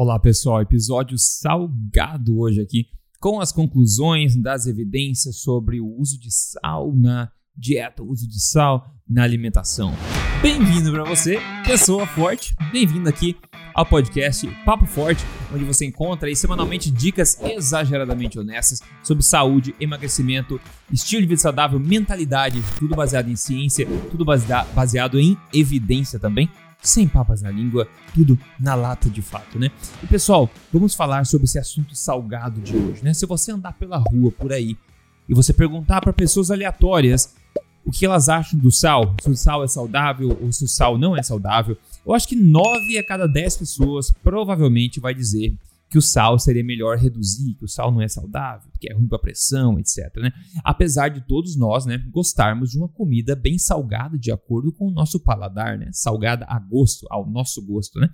Olá pessoal, episódio salgado hoje aqui com as conclusões das evidências sobre o uso de sal na dieta, o uso de sal na alimentação. Bem-vindo para você, pessoa forte, bem-vindo aqui ao podcast Papo Forte, onde você encontra aí semanalmente dicas exageradamente honestas sobre saúde, emagrecimento, estilo de vida saudável, mentalidade, tudo baseado em ciência, tudo baseado em evidência também sem papas na língua, tudo na lata de fato, né? E pessoal, vamos falar sobre esse assunto salgado de hoje, né? Se você andar pela rua por aí e você perguntar para pessoas aleatórias o que elas acham do sal, se o sal é saudável ou se o sal não é saudável, eu acho que 9 a cada 10 pessoas provavelmente vai dizer que o sal seria melhor reduzir, que o sal não é saudável, que é ruim para pressão, etc. Né? Apesar de todos nós né, gostarmos de uma comida bem salgada de acordo com o nosso paladar, né? salgada a gosto, ao nosso gosto. Né?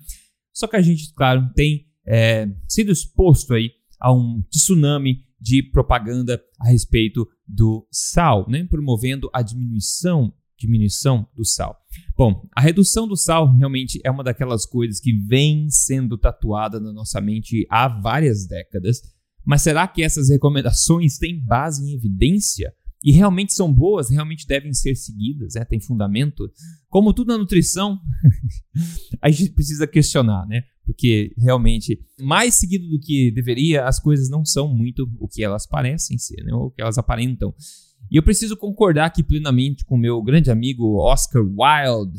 Só que a gente, claro, tem é, sido exposto aí a um tsunami de propaganda a respeito do sal, né? promovendo a diminuição diminuição do sal. Bom, a redução do sal realmente é uma daquelas coisas que vem sendo tatuada na nossa mente há várias décadas, mas será que essas recomendações têm base em evidência? E realmente são boas, realmente devem ser seguidas, né? tem fundamento? Como tudo na nutrição, a gente precisa questionar, né? Porque realmente, mais seguido do que deveria, as coisas não são muito o que elas parecem ser, né? ou o que elas aparentam. E eu preciso concordar aqui plenamente com meu grande amigo Oscar Wilde,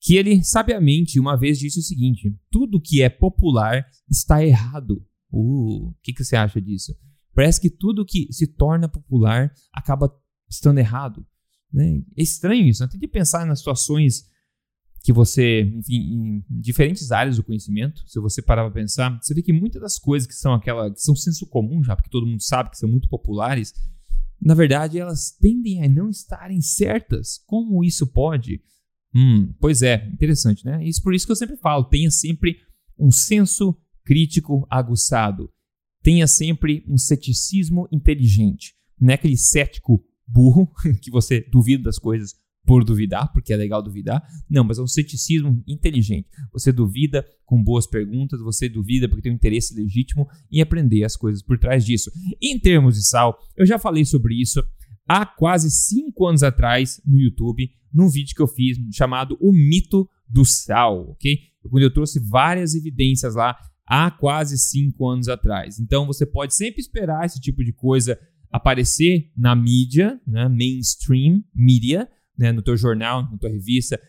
que ele sabiamente uma vez disse o seguinte: tudo que é popular está errado. Uh, o que, que você acha disso? Parece que tudo que se torna popular acaba estando errado. Né? É estranho isso. Né? Tem que pensar nas situações que você, enfim, em diferentes áreas do conhecimento, se você parar para pensar, você vê que muitas das coisas que são aquela, que são senso comum já, porque todo mundo sabe que são muito populares, na verdade, elas tendem a não estarem certas. Como isso pode? Hum, pois é, interessante, né? Isso por isso que eu sempre falo, tenha sempre um senso crítico aguçado. Tenha sempre um ceticismo inteligente. Não é aquele cético burro que você duvida das coisas por duvidar, porque é legal duvidar. Não, mas é um ceticismo inteligente. Você duvida com boas perguntas, você duvida porque tem um interesse legítimo em aprender as coisas por trás disso. Em termos de sal, eu já falei sobre isso há quase cinco anos atrás no YouTube, num vídeo que eu fiz chamado O Mito do Sal, ok? Quando eu trouxe várias evidências lá há quase cinco anos atrás. Então você pode sempre esperar esse tipo de coisa aparecer na mídia, né, mainstream media, né, no teu jornal, na tua revista,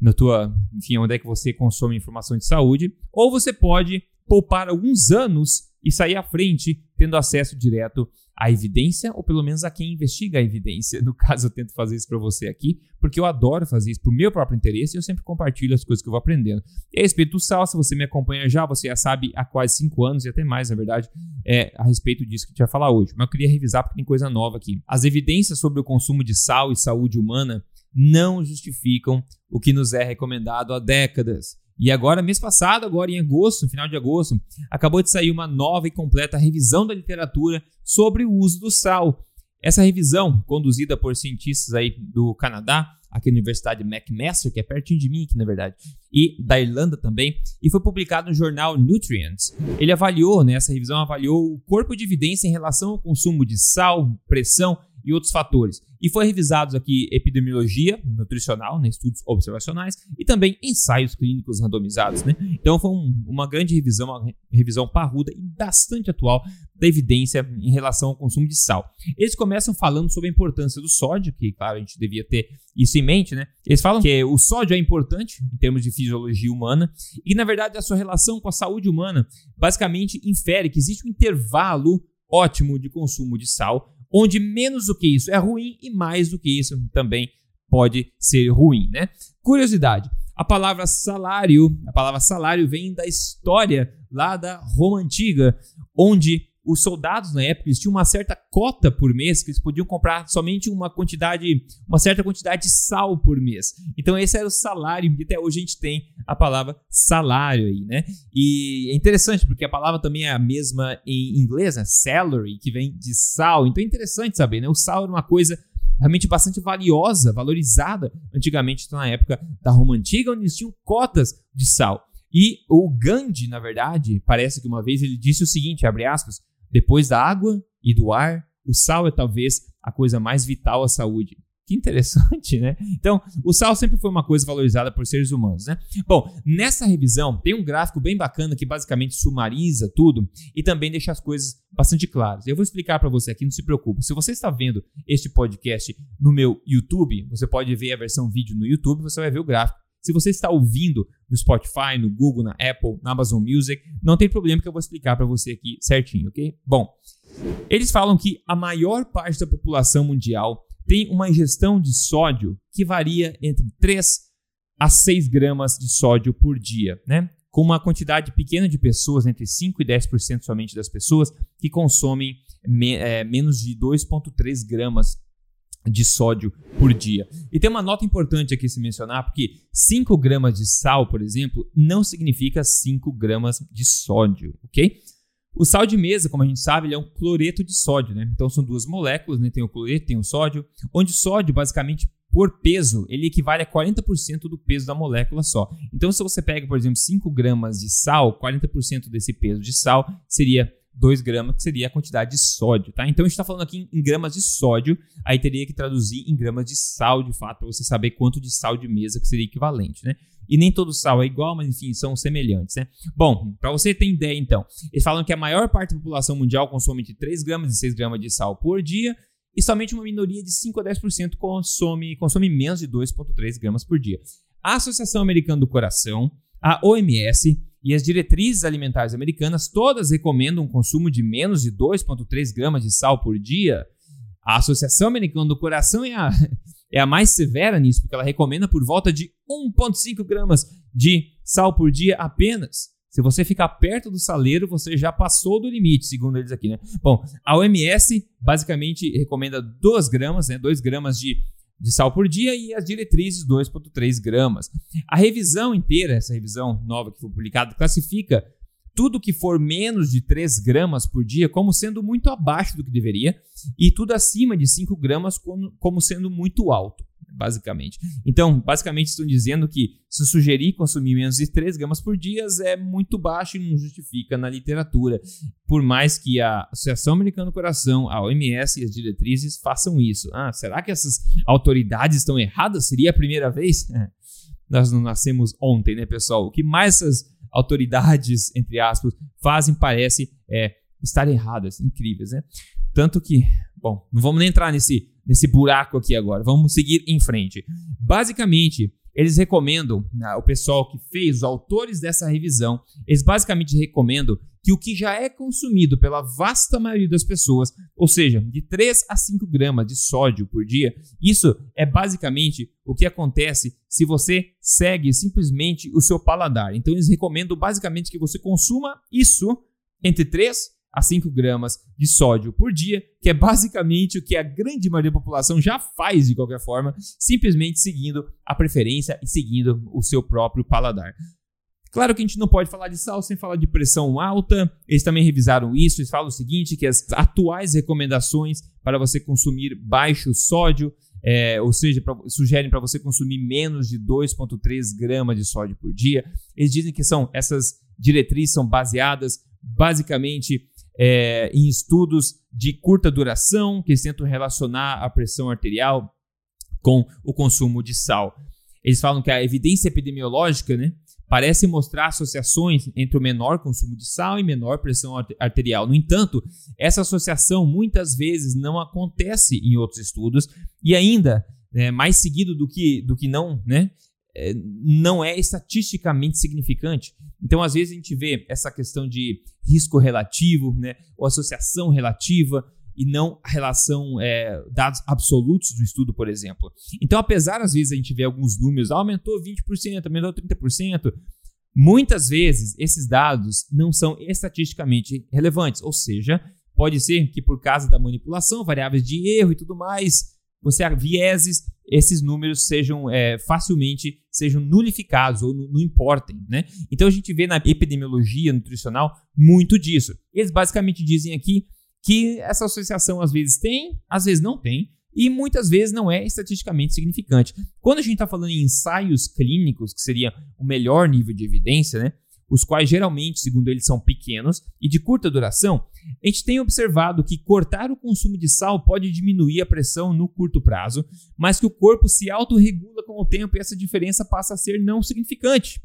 na tua, enfim, onde é que você consome informação de saúde, ou você pode poupar alguns anos e sair à frente, tendo acesso direto à evidência, ou pelo menos a quem investiga a evidência. No caso, eu tento fazer isso para você aqui, porque eu adoro fazer isso para o meu próprio interesse e eu sempre compartilho as coisas que eu vou aprendendo. E a respeito do sal, se você me acompanha já, você já sabe há quase 5 anos e até mais, na verdade, é a respeito disso que a gente vai falar hoje. Mas eu queria revisar porque tem coisa nova aqui. As evidências sobre o consumo de sal e saúde humana não justificam o que nos é recomendado há décadas. E agora, mês passado, agora em agosto, final de agosto, acabou de sair uma nova e completa revisão da literatura sobre o uso do sal. Essa revisão, conduzida por cientistas aí do Canadá, aqui na Universidade McMaster, que é pertinho de mim aqui, na verdade, e da Irlanda também, e foi publicado no jornal Nutrients. Ele avaliou, né, essa revisão avaliou o corpo de evidência em relação ao consumo de sal, pressão e outros fatores. E foi revisados aqui epidemiologia nutricional, né, estudos observacionais, e também ensaios clínicos randomizados. Né? Então foi um, uma grande revisão, uma revisão parruda e bastante atual da evidência em relação ao consumo de sal. Eles começam falando sobre a importância do sódio, que claro, a gente devia ter isso em mente, né? Eles falam que o sódio é importante em termos de fisiologia humana e na verdade a sua relação com a saúde humana basicamente infere que existe um intervalo ótimo de consumo de sal onde menos do que isso é ruim e mais do que isso também pode ser ruim, né? Curiosidade, a palavra salário, a palavra salário vem da história lá da Roma antiga, onde os soldados na época eles tinham uma certa cota por mês que eles podiam comprar somente uma quantidade, uma certa quantidade de sal por mês. Então esse era o salário e até hoje a gente tem a palavra salário aí, né? E é interessante porque a palavra também é a mesma em inglês, né? Salary, que vem de sal. Então é interessante saber, né? O sal era uma coisa realmente bastante valiosa, valorizada antigamente então, na época da Roma antiga, onde eles tinham cotas de sal. E o Gandhi, na verdade, parece que uma vez ele disse o seguinte, abre aspas, depois da água e do ar, o sal é talvez a coisa mais vital à saúde. Que interessante, né? Então, o sal sempre foi uma coisa valorizada por seres humanos, né? Bom, nessa revisão tem um gráfico bem bacana que basicamente sumariza tudo e também deixa as coisas bastante claras. Eu vou explicar para você aqui, não se preocupe. Se você está vendo este podcast no meu YouTube, você pode ver a versão vídeo no YouTube, você vai ver o gráfico. Se você está ouvindo no Spotify, no Google, na Apple, na Amazon Music, não tem problema que eu vou explicar para você aqui certinho, ok? Bom, eles falam que a maior parte da população mundial tem uma ingestão de sódio que varia entre 3 a 6 gramas de sódio por dia, né? Com uma quantidade pequena de pessoas, entre 5 e 10% somente das pessoas, que consomem me, é, menos de 2,3 gramas de sódio por dia. E tem uma nota importante aqui se mencionar, porque 5 gramas de sal, por exemplo, não significa 5 gramas de sódio, ok? O sal de mesa, como a gente sabe, ele é um cloreto de sódio, né? Então são duas moléculas, né? Tem o cloreto, tem o sódio, onde o sódio, basicamente, por peso, ele equivale a 40% do peso da molécula só. Então, se você pega, por exemplo, 5 gramas de sal, 40% desse peso de sal seria 2 gramas, que seria a quantidade de sódio, tá? Então, a gente está falando aqui em, gramas de sódio, aí teria que traduzir em gramas de sal, de fato, para você saber quanto de sal de mesa que seria equivalente, né? E nem todo sal é igual, mas enfim, são semelhantes, né? Bom, para você ter ideia então, eles falam que a maior parte da população mundial consome entre 3 gramas e 6 gramas de sal por dia, e somente uma minoria de 5 a 10% consome, consome menos de 2,3 gramas por dia. A Associação Americana do Coração, a OMS e as diretrizes alimentares americanas todas recomendam um consumo de menos de 2,3 gramas de sal por dia. A Associação Americana do Coração é a, é a mais severa nisso, porque ela recomenda por volta de 1,5 gramas de sal por dia apenas. Se você ficar perto do saleiro, você já passou do limite, segundo eles aqui, né? Bom, a OMS basicamente recomenda 2 gramas, né? 2 gramas de, de sal por dia e as diretrizes 2,3 gramas. A revisão inteira, essa revisão nova que foi publicada, classifica tudo que for menos de 3 gramas por dia como sendo muito abaixo do que deveria, e tudo acima de 5 gramas como, como sendo muito alto, basicamente. Então, basicamente estão dizendo que se sugerir consumir menos de 3 gramas por dia é muito baixo e não justifica na literatura, por mais que a Associação Americana do Coração, a OMS e as diretrizes façam isso. Ah, será que essas autoridades estão erradas? Seria a primeira vez? Nós não nascemos ontem, né, pessoal? O que mais essas autoridades, entre aspas, fazem parece é, estar erradas, incríveis, né? Tanto que, bom, não vamos nem entrar nesse, nesse buraco aqui agora, vamos seguir em frente. Basicamente, eles recomendam, né, o pessoal que fez, os autores dessa revisão, eles basicamente recomendam que o que já é consumido pela vasta maioria das pessoas, ou seja, de 3 a 5 gramas de sódio por dia, isso é basicamente o que acontece se você segue simplesmente o seu paladar. Então eles recomendam basicamente que você consuma isso entre 3 a 5 gramas de sódio por dia, que é basicamente o que a grande maioria da população já faz de qualquer forma, simplesmente seguindo a preferência e seguindo o seu próprio paladar. Claro que a gente não pode falar de sal sem falar de pressão alta. Eles também revisaram isso. Eles falam o seguinte: que as atuais recomendações para você consumir baixo sódio, é, ou seja, pra, sugerem para você consumir menos de 2,3 gramas de sódio por dia. Eles dizem que são essas diretrizes são baseadas basicamente é, em estudos de curta duração que tentam relacionar a pressão arterial com o consumo de sal. Eles falam que a evidência epidemiológica, né, parece mostrar associações entre o menor consumo de sal e menor pressão arterial. No entanto, essa associação muitas vezes não acontece em outros estudos e ainda é, mais seguido do que, do que não, né? É, não é estatisticamente significante. Então, às vezes, a gente vê essa questão de risco relativo, né, ou associação relativa, e não a relação é, dados absolutos do estudo, por exemplo. Então, apesar às vezes a gente ver alguns números, ah, aumentou 20%, aumentou 30%, muitas vezes esses dados não são estatisticamente relevantes, ou seja, pode ser que por causa da manipulação, variáveis de erro e tudo mais, você vieses, esses números sejam é, facilmente sejam nulificados ou não importem, né? Então a gente vê na epidemiologia nutricional muito disso. Eles basicamente dizem aqui que essa associação às vezes tem, às vezes não tem, e muitas vezes não é estatisticamente significante. Quando a gente está falando em ensaios clínicos, que seria o melhor nível de evidência, né? Os quais geralmente, segundo eles, são pequenos e de curta duração, a gente tem observado que cortar o consumo de sal pode diminuir a pressão no curto prazo, mas que o corpo se autorregula com o tempo e essa diferença passa a ser não significante.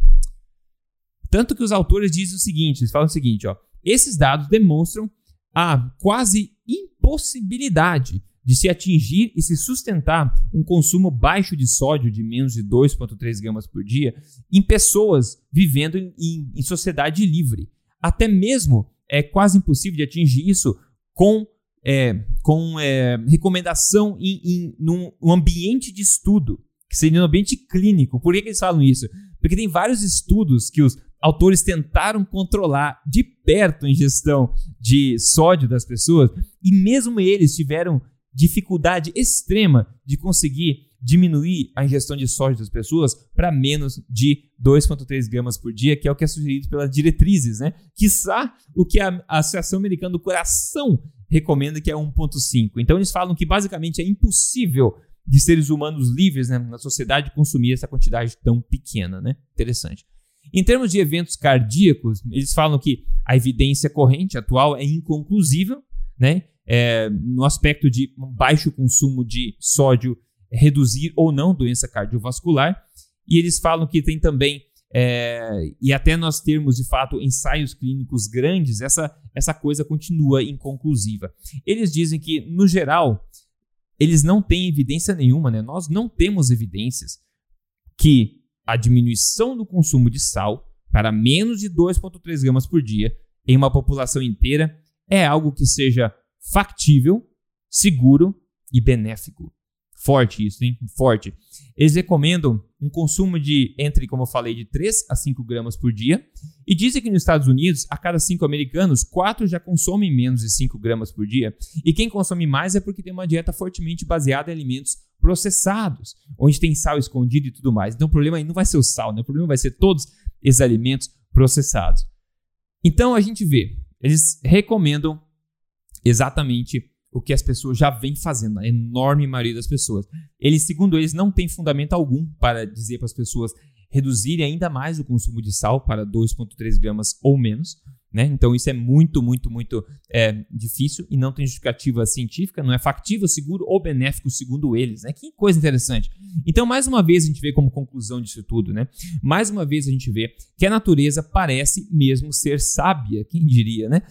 Tanto que os autores dizem o seguinte, eles falam o seguinte, ó, esses dados demonstram a quase impossibilidade de se atingir e se sustentar um consumo baixo de sódio de menos de 2,3 gramas por dia em pessoas vivendo em, em, sociedade livre. Até mesmo é quase impossível de atingir isso com, é, com é, recomendação em, em num, um ambiente de estudo, que seria um ambiente clínico. Por que, que eles falam isso? Porque tem vários estudos que os autores tentaram controlar de perto a ingestão de sódio das pessoas e mesmo eles tiveram dificuldade extrema de conseguir diminuir a ingestão de sódio das pessoas para menos de 2,3 gramas por dia, que é o que é sugerido pelas diretrizes, né? Quiçá o que a Associação Americana do Coração recomenda, que é 1,5. Então eles falam que basicamente é impossível de seres humanos livres né, na sociedade consumir essa quantidade tão pequena, né? Interessante. Em termos de eventos cardíacos, eles falam que a evidência corrente atual é inconclusiva, né? é, no aspecto de baixo consumo de sódio reduzir ou não doença cardiovascular. E eles falam que tem também, é, e até nós termos de fato ensaios clínicos grandes, essa, essa coisa continua inconclusiva. Eles dizem que, no geral, eles não têm evidência nenhuma, né? nós não temos evidências que a diminuição do consumo de sal para menos de 2,3 gramas por dia em uma população inteira é algo que seja factível, seguro e benéfico. Forte isso, hein? Forte. Eles recomendam um consumo de entre, como eu falei, de 3 a 5 gramas por dia. E dizem que nos Estados Unidos, a cada 5 americanos, 4 já consomem menos de 5 gramas por dia. E quem consome mais é porque tem uma dieta fortemente baseada em alimentos processados, onde tem sal escondido e tudo mais. Então o problema aí não vai ser o sal, né? o problema vai ser todos esses alimentos processados. Então a gente vê, eles recomendam exatamente o que as pessoas já vêm fazendo, a enorme maioria das pessoas. Eles, segundo eles, não tem fundamento algum para dizer para as pessoas reduzirem ainda mais o consumo de sal para 2,3 gramas ou menos. Né? Então isso é muito, muito, muito é, difícil e não tem justificativa científica, não é factível, seguro ou benéfico, segundo eles. Né? Que coisa interessante. Então, mais uma vez, a gente vê como conclusão disso tudo, né? Mais uma vez a gente vê que a natureza parece mesmo ser sábia, quem diria, né?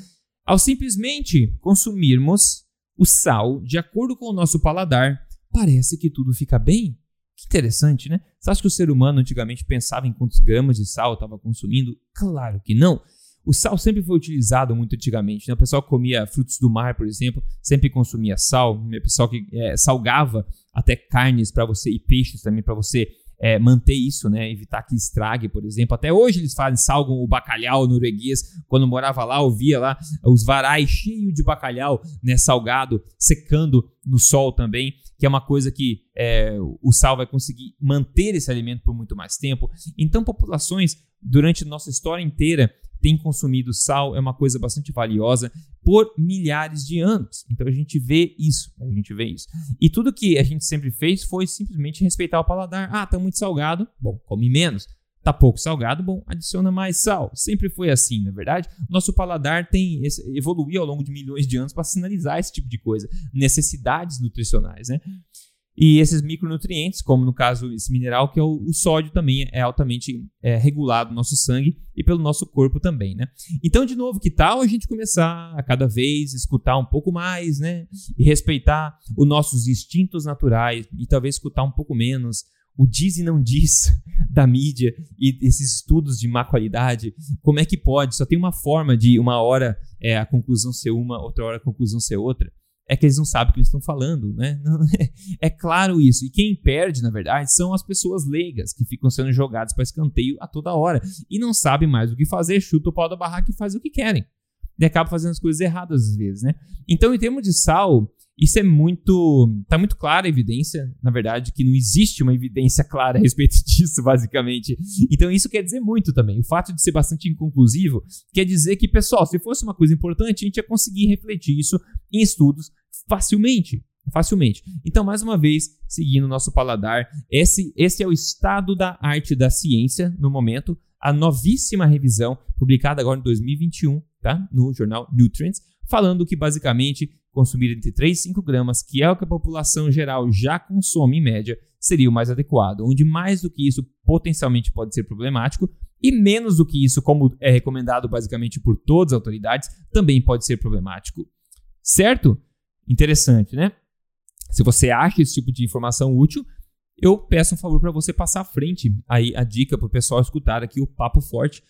Ao simplesmente consumirmos o sal de acordo com o nosso paladar, parece que tudo fica bem. Que interessante, né? Você acha que o ser humano antigamente pensava em quantos gramas de sal estava consumindo? Claro que não. O sal sempre foi utilizado muito antigamente. Né? O pessoal que comia frutos do mar, por exemplo, sempre consumia sal. O pessoal que é, salgava até carnes para você e peixes também para você é, manter isso, né? Evitar que estrague, por exemplo. Até hoje eles fazem, salgam o bacalhau norueguês. Quando morava lá, eu via lá os varais cheios de bacalhau, né? Salgado, secando no sol também, que é uma coisa que é, o sal vai conseguir manter esse alimento por muito mais tempo. Então, populações durante nossa história inteira tem consumido sal, é uma coisa bastante valiosa por milhares de anos. Então a gente vê isso, a gente vê isso. E tudo que a gente sempre fez foi simplesmente respeitar o paladar. Ah, tá muito salgado, bom, come menos. Tá pouco salgado, bom, adiciona mais sal. Sempre foi assim, na é verdade. Nosso paladar tem evoluiu ao longo de milhões de anos para sinalizar esse tipo de coisa, necessidades nutricionais, né? E esses micronutrientes, como no caso esse mineral, que é o, o sódio, também é altamente é, regulado no nosso sangue e pelo nosso corpo também, né? Então, de novo, que tal a gente começar a cada vez escutar um pouco mais, né? E respeitar os nossos instintos naturais e talvez escutar um pouco menos o diz e não diz da mídia e esses estudos de má qualidade, como é que pode? Só tem uma forma de uma hora é, a conclusão ser uma, outra hora a conclusão ser outra é que eles não sabem o que eles estão falando, né? é claro isso. E quem perde, na verdade, são as pessoas leigas que ficam sendo jogadas para escanteio a toda hora e não sabem mais o que fazer, chuta o pau da barraca e faz o que querem. E acabam fazendo as coisas erradas às vezes, né? Então, em termos de sal, isso é muito. Tá muito clara a evidência, na verdade, que não existe uma evidência clara a respeito disso, basicamente. Então, isso quer dizer muito também. O fato de ser bastante inconclusivo quer dizer que, pessoal, se fosse uma coisa importante, a gente ia conseguir refletir isso em estudos facilmente. Facilmente. Então, mais uma vez, seguindo o nosso paladar, esse, esse é o estado da arte da ciência no momento. a novíssima revisão, publicada agora em 2021, tá? No jornal Nutrients, falando que basicamente consumir entre 3 e 5 gramas, que é o que a população geral já consome em média, seria o mais adequado, onde mais do que isso potencialmente pode ser problemático e menos do que isso, como é recomendado basicamente por todas as autoridades, também pode ser problemático. Certo? Interessante, né? Se você acha esse tipo de informação útil, eu peço um favor para você passar à frente aí a dica para o pessoal escutar aqui o Papo Forte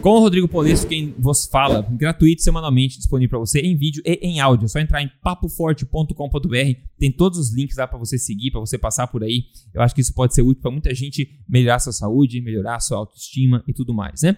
com o Rodrigo Polesso, quem vos fala, gratuito semanalmente disponível para você em vídeo e em áudio. É só entrar em papoforte.com.br, tem todos os links lá para você seguir, para você passar por aí. Eu acho que isso pode ser útil para muita gente melhorar sua saúde, melhorar sua autoestima e tudo mais, né?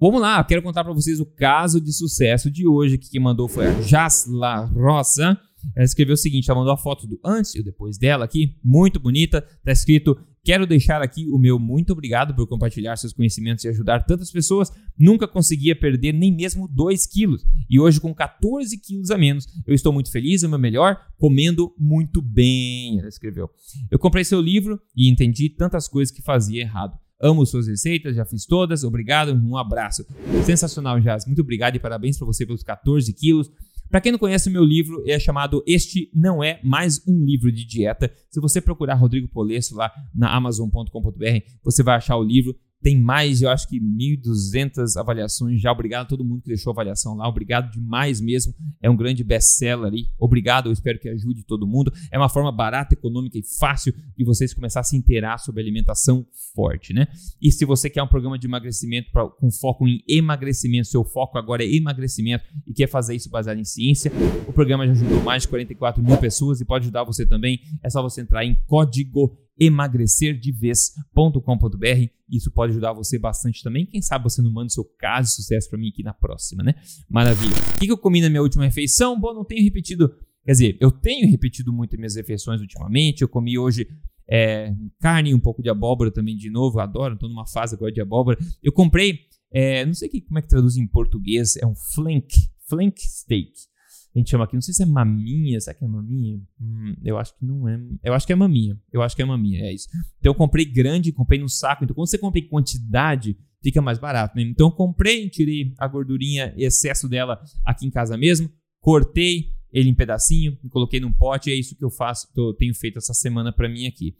Vamos lá, quero contar para vocês o caso de sucesso de hoje. Que quem mandou foi a Jasla Rosa. Ela escreveu o seguinte: ela mandou a foto do antes e o depois dela aqui, muito bonita. Tá escrito: Quero deixar aqui o meu muito obrigado por compartilhar seus conhecimentos e ajudar tantas pessoas. Nunca conseguia perder nem mesmo 2 quilos. E hoje, com 14 quilos a menos, eu estou muito feliz, é o meu melhor, comendo muito bem. Ela escreveu. Eu comprei seu livro e entendi tantas coisas que fazia errado. Amo suas receitas, já fiz todas. Obrigado, um abraço. Sensacional, Jazz. Muito obrigado e parabéns para você pelos 14 quilos. Para quem não conhece o meu livro, é chamado Este Não É Mais Um Livro de Dieta. Se você procurar Rodrigo Polesso lá na amazon.com.br, você vai achar o livro. Tem mais, eu acho que 1.200 avaliações já. Obrigado a todo mundo que deixou avaliação lá. Obrigado demais mesmo. É um grande best-seller ali. Obrigado, eu espero que ajude todo mundo. É uma forma barata, econômica e fácil de vocês começar a se inteirar sobre alimentação forte, né? E se você quer um programa de emagrecimento pra, com foco em emagrecimento, seu foco agora é emagrecimento e quer fazer isso baseado em ciência, o programa já ajudou mais de 44 mil pessoas e pode ajudar você também. É só você entrar em código emagrecerdevez.com.br. Isso pode ajudar você bastante também. Quem sabe você não manda o seu caso de sucesso para mim aqui na próxima, né? Maravilha. O que eu comi na minha última refeição? Bom, não tenho repetido. Quer dizer, eu tenho repetido muito minhas refeições ultimamente. Eu comi hoje é, carne, um pouco de abóbora também de novo. Eu adoro, estou numa fase agora de abóbora. Eu comprei, é, não sei que, como é que traduz em português, é um flank, flank steak a gente chama aqui, não sei se é maminha, será que é maminha? Hum, eu acho que não é. Eu acho que é maminha. Eu acho que é maminha, é isso. Então eu comprei grande, comprei no saco. Então quando você compra em quantidade, fica mais barato. Né? Então eu comprei, tirei a gordurinha, excesso dela aqui em casa mesmo, cortei ele em pedacinho, coloquei num pote. É isso que eu faço, tô, tenho feito essa semana para mim aqui.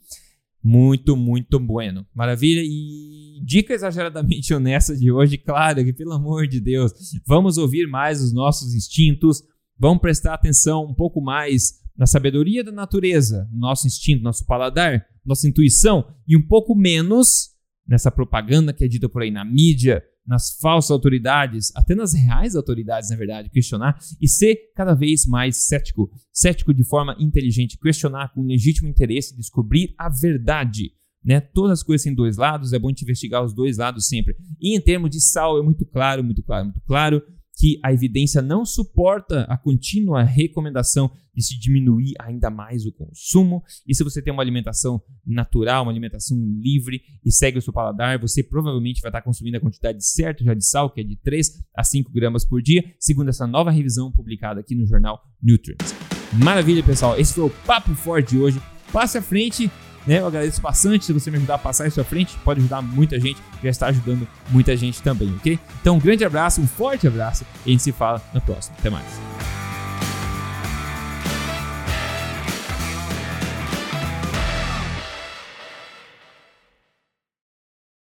Muito, muito bueno. Maravilha. E dica exageradamente honesta de hoje, claro que pelo amor de Deus, vamos ouvir mais os nossos instintos, Vamos prestar atenção um pouco mais na sabedoria da natureza, nosso instinto, nosso paladar, nossa intuição e um pouco menos nessa propaganda que é dita por aí na mídia, nas falsas autoridades, até nas reais autoridades, na verdade, questionar e ser cada vez mais cético. Cético de forma inteligente, questionar com legítimo interesse, descobrir a verdade. Né? Todas as coisas têm dois lados, é bom gente investigar os dois lados sempre. E em termos de sal, é muito claro, muito claro, muito claro que a evidência não suporta a contínua recomendação de se diminuir ainda mais o consumo. E se você tem uma alimentação natural, uma alimentação livre e segue o seu paladar, você provavelmente vai estar consumindo a quantidade certa já de sal, que é de 3 a 5 gramas por dia, segundo essa nova revisão publicada aqui no jornal Nutrients. Maravilha, pessoal. Esse foi o Papo Forte de hoje. Passe à frente né? Eu agradeço bastante se você me ajudar a passar isso à frente, pode ajudar muita gente, já está ajudando muita gente também, ok? Então, um grande abraço, um forte abraço e a gente se fala na próxima. Até mais.